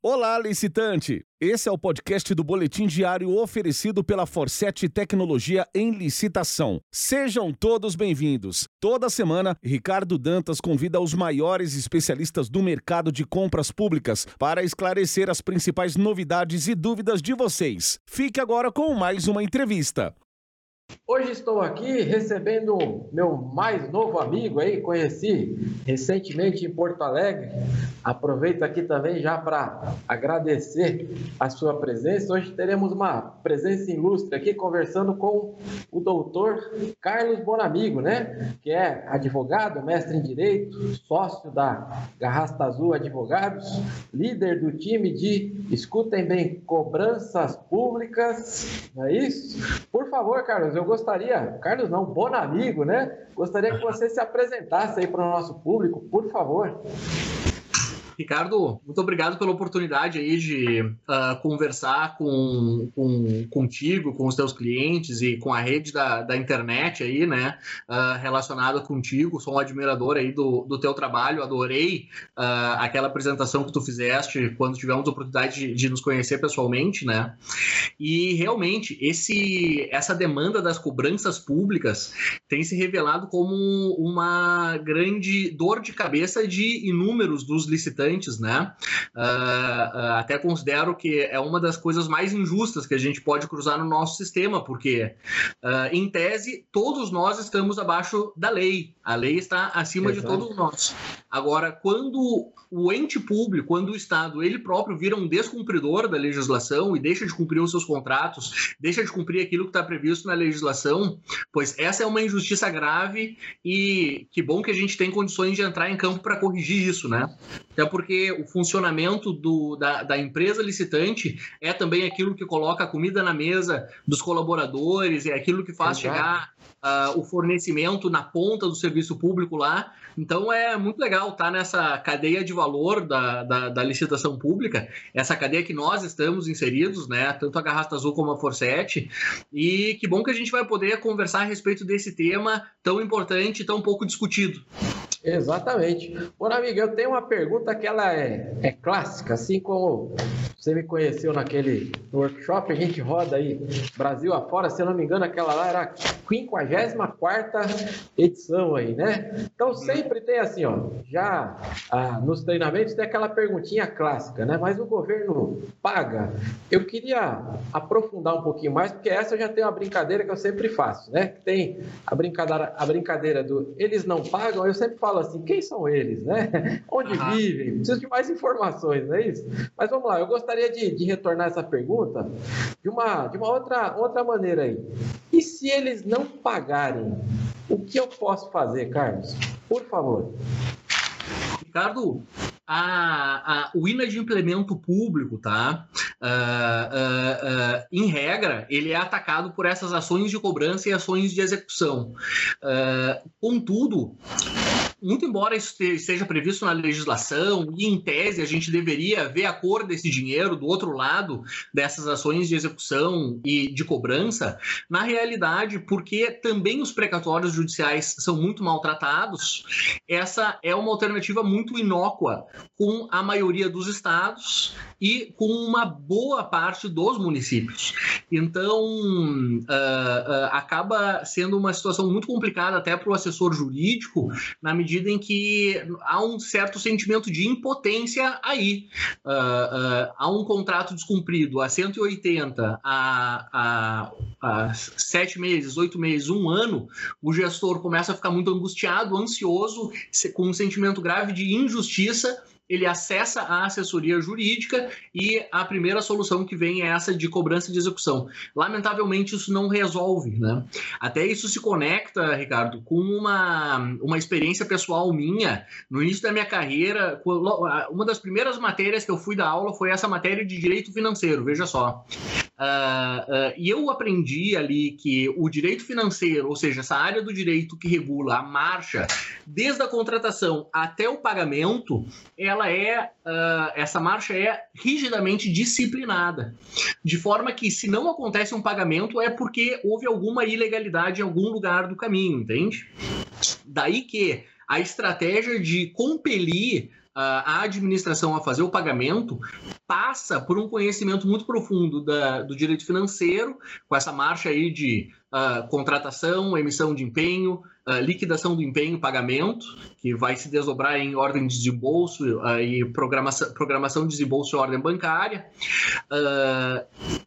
Olá, licitante! Esse é o podcast do Boletim Diário oferecido pela Forset Tecnologia em Licitação. Sejam todos bem-vindos. Toda semana, Ricardo Dantas convida os maiores especialistas do mercado de compras públicas para esclarecer as principais novidades e dúvidas de vocês. Fique agora com mais uma entrevista. Hoje estou aqui recebendo meu mais novo amigo aí, conheci recentemente em Porto Alegre. Aproveito aqui também já para agradecer a sua presença. Hoje teremos uma presença ilustre aqui conversando com o doutor Carlos Bonamigo, né? Que é advogado, mestre em direito, sócio da Garrasta Azul Advogados, líder do time de, escutem bem, cobranças públicas, não é isso? Por favor, Carlos, eu gostaria, Carlos não, Bonamigo, né? Gostaria que você se apresentasse aí para o nosso público, por favor. Ricardo, muito obrigado pela oportunidade aí de uh, conversar com, com, contigo, com os teus clientes e com a rede da, da internet aí, né, uh, relacionada contigo. Sou um admirador aí do, do teu trabalho, adorei uh, aquela apresentação que tu fizeste quando tivemos a oportunidade de, de, nos conhecer pessoalmente, né, e realmente esse, essa demanda das cobranças públicas tem se revelado como uma grande dor de cabeça de inúmeros dos licitantes né? Uh, uh, até considero que é uma das coisas mais injustas que a gente pode cruzar no nosso sistema, porque, uh, em tese, todos nós estamos abaixo da lei. A lei está acima Exato. de todos nós. Agora, quando o ente público, quando o Estado ele próprio vira um descumpridor da legislação e deixa de cumprir os seus contratos, deixa de cumprir aquilo que está previsto na legislação, pois essa é uma injustiça grave e que bom que a gente tem condições de entrar em campo para corrigir isso, né? Até porque o funcionamento do, da, da empresa licitante é também aquilo que coloca a comida na mesa dos colaboradores, é aquilo que faz Exato. chegar uh, o fornecimento na ponta do serviço público lá. Então é muito legal estar tá nessa cadeia de valor da, da, da, licitação pública, essa cadeia que nós estamos inseridos, né? Tanto a Garrasta Azul como a Forset. E que bom que a gente vai poder conversar a respeito desse tema tão importante e tão pouco discutido. Exatamente. Bom, amiga, eu tenho uma pergunta que ela é, é clássica, assim como você me conheceu naquele workshop, a gente roda aí Brasil afora, se eu não me engano, aquela lá era a 54 edição aí, né? Então sempre tem assim, ó, já ah, nos treinamentos tem aquela perguntinha clássica, né? Mas o governo paga. Eu queria aprofundar um pouquinho mais, porque essa eu já tenho uma brincadeira que eu sempre faço, né? Tem a brincadeira, a brincadeira do eles não pagam, eu sempre falo assim, quem são eles, né? Onde uhum. vivem? Preciso de mais informações, não é isso? Mas vamos lá, eu gostaria de, de, retornar essa pergunta de uma, de uma outra, outra maneira aí. E se eles não pagarem, o que eu posso fazer, Carlos? Por favor. Ricardo, a, a, o inadimplemento público, tá? Uh, uh, uh, em regra, ele é atacado por essas ações de cobrança e ações de execução. contudo, muito embora isso esteja previsto na legislação e em tese a gente deveria ver a cor desse dinheiro do outro lado dessas ações de execução e de cobrança, na realidade, porque também os precatórios judiciais são muito maltratados, essa é uma alternativa muito inócua com a maioria dos estados e com uma boa parte dos municípios. Então, uh, uh, acaba sendo uma situação muito complicada até para o assessor jurídico, na medida em que há um certo sentimento de impotência aí. Uh, há um contrato descumprido a 180, a, a, a sete meses, oito meses, um ano, o gestor começa a ficar muito angustiado, ansioso, com um sentimento grave de injustiça ele acessa a assessoria jurídica e a primeira solução que vem é essa de cobrança de execução. Lamentavelmente, isso não resolve, né? Até isso se conecta, Ricardo, com uma, uma experiência pessoal minha. No início da minha carreira, uma das primeiras matérias que eu fui dar aula foi essa matéria de direito financeiro, veja só. Uh, uh, e eu aprendi ali que o direito financeiro, ou seja, essa área do direito que regula a marcha, desde a contratação até o pagamento, ela é uh, essa marcha é rigidamente disciplinada, de forma que se não acontece um pagamento é porque houve alguma ilegalidade em algum lugar do caminho, entende? Daí que a estratégia de compelir a administração a fazer o pagamento passa por um conhecimento muito profundo da, do direito financeiro, com essa marcha aí de uh, contratação, emissão de empenho, uh, liquidação do empenho, pagamento, que vai se desdobrar em ordem de desembolso uh, e programação, programação de desembolso e ordem bancária,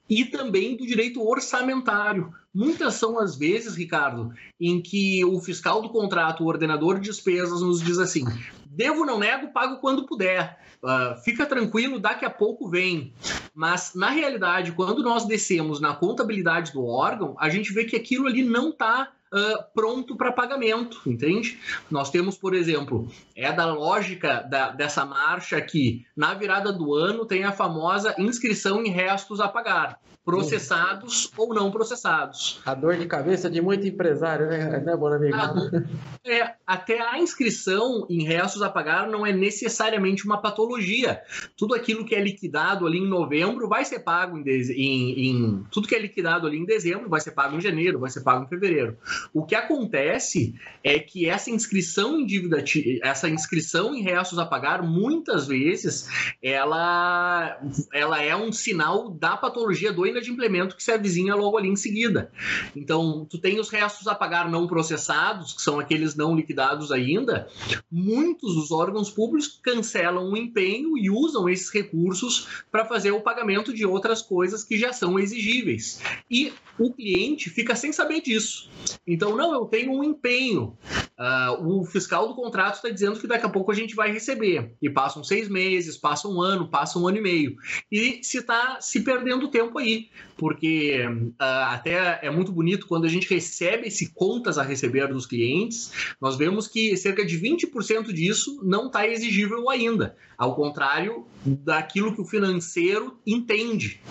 e também do direito orçamentário. Muitas são as vezes, Ricardo, em que o fiscal do contrato, o ordenador de despesas, nos diz assim: devo, não nego, pago quando puder. Uh, fica tranquilo, daqui a pouco vem. Mas, na realidade, quando nós descemos na contabilidade do órgão, a gente vê que aquilo ali não está Uh, pronto para pagamento, entende? Nós temos, por exemplo, é da lógica da, dessa marcha que na virada do ano tem a famosa inscrição em restos a pagar processados ou não processados. A dor de cabeça de muito empresário, né, né amigo? A, é, até a inscrição em restos a pagar não é necessariamente uma patologia. Tudo aquilo que é liquidado ali em novembro vai ser pago em, em, em tudo que é liquidado ali em dezembro vai ser pago em janeiro, vai ser pago em fevereiro. O que acontece é que essa inscrição em dívida, essa inscrição em restos a pagar, muitas vezes, ela, ela é um sinal da patologia do inadimplemento que se avizinha logo ali em seguida. Então, tu tem os restos a pagar não processados, que são aqueles não liquidados ainda. Muitos dos órgãos públicos cancelam o empenho e usam esses recursos para fazer o pagamento de outras coisas que já são exigíveis. E o cliente fica sem saber disso. Então, não, eu tenho um empenho. Uh, o fiscal do contrato está dizendo que daqui a pouco a gente vai receber. E passam seis meses, passa um ano, passa um ano e meio. E se está se perdendo tempo aí porque uh, até é muito bonito quando a gente recebe esse contas a receber dos clientes, nós vemos que cerca de 20% disso não está exigível ainda, ao contrário daquilo que o financeiro entende.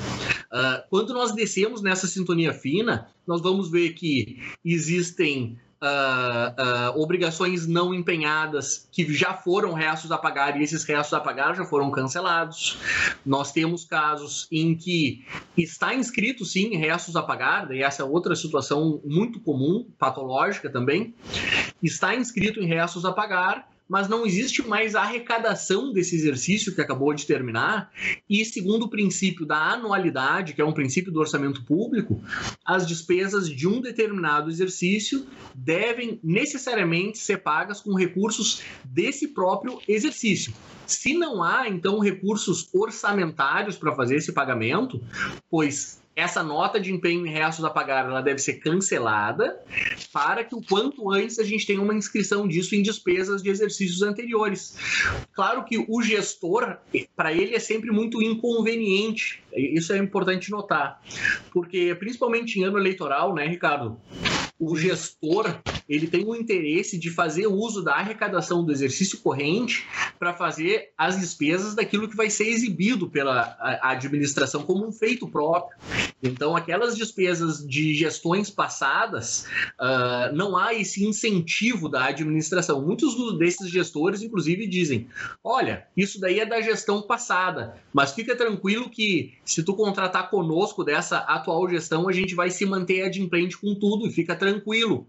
Uh, quando nós descemos nessa sintonia fina, nós vamos ver que existem uh, uh, obrigações não empenhadas que já foram restos a pagar e esses restos a pagar já foram cancelados. Nós temos casos em que está inscrito sim restos a pagar, e essa é outra situação muito comum, patológica também, está inscrito em restos a pagar mas não existe mais arrecadação desse exercício que acabou de terminar. E segundo o princípio da anualidade, que é um princípio do orçamento público, as despesas de um determinado exercício devem necessariamente ser pagas com recursos desse próprio exercício. Se não há, então, recursos orçamentários para fazer esse pagamento, pois essa nota de empenho em restos a pagar ela deve ser cancelada para que o quanto antes a gente tenha uma inscrição disso em despesas de exercícios anteriores. Claro que o gestor, para ele, é sempre muito inconveniente. Isso é importante notar. Porque, principalmente em ano eleitoral, né, Ricardo? o gestor ele tem o interesse de fazer uso da arrecadação do exercício corrente para fazer as despesas daquilo que vai ser exibido pela administração como um feito próprio. Então, aquelas despesas de gestões passadas, uh, não há esse incentivo da administração. Muitos desses gestores, inclusive, dizem: olha, isso daí é da gestão passada, mas fica tranquilo que se tu contratar conosco dessa atual gestão, a gente vai se manter adimplente com tudo e fica tranquilo tranquilo.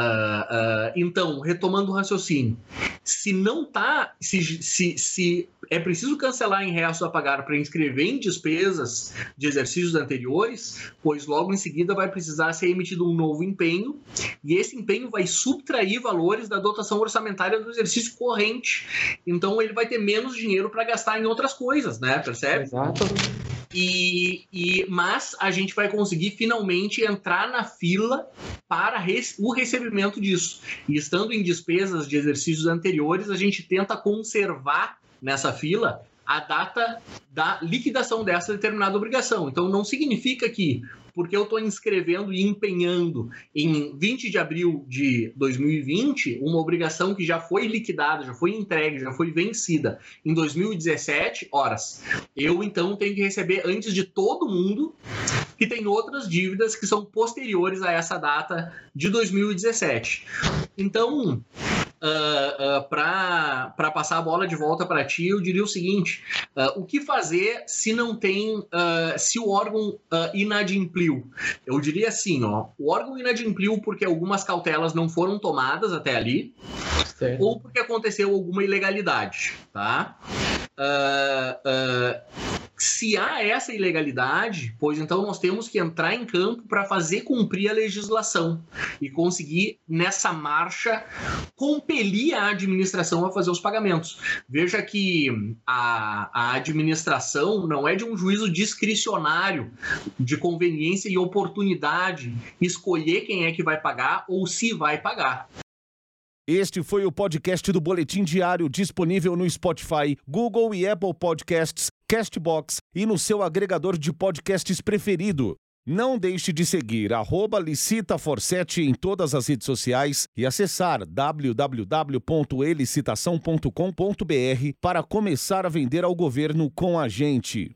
Uh, uh, então, retomando o raciocínio, se não tá, se, se, se é preciso cancelar em restos a pagar para inscrever em despesas de exercícios anteriores, pois logo em seguida vai precisar ser emitido um novo empenho e esse empenho vai subtrair valores da dotação orçamentária do exercício corrente. Então ele vai ter menos dinheiro para gastar em outras coisas, né? Percebe? Exato. E, e, mas a gente vai conseguir finalmente entrar na fila para o recebimento disso. E estando em despesas de exercícios anteriores, a gente tenta conservar nessa fila a data da liquidação dessa determinada obrigação. Então não significa que porque eu estou inscrevendo e empenhando em 20 de abril de 2020 uma obrigação que já foi liquidada, já foi entregue, já foi vencida em 2017 horas. Eu então tenho que receber antes de todo mundo que tem outras dívidas que são posteriores a essa data de 2017. Então, uh, uh, para passar a bola de volta para ti, eu diria o seguinte: uh, o que fazer se não tem, se o órgão inadimpliu? Eu diria assim, ó, o órgão inadimpliu porque algumas cautelas não foram tomadas até ali. certo. ou porque aconteceu alguma ilegalidade, tá? Se há essa ilegalidade, pois então nós temos que entrar em campo para fazer cumprir a legislação e conseguir, nessa marcha, compelir a administração a fazer os pagamentos. Veja que a, a administração não é de um juízo discricionário de conveniência e oportunidade escolher quem é que vai pagar ou se vai pagar. Este foi o podcast do Boletim Diário disponível no Spotify, Google e Apple Podcasts, Castbox e no seu agregador de podcasts preferido. Não deixe de seguir licitaforsete em todas as redes sociais e acessar www.elicitação.com.br para começar a vender ao governo com a gente.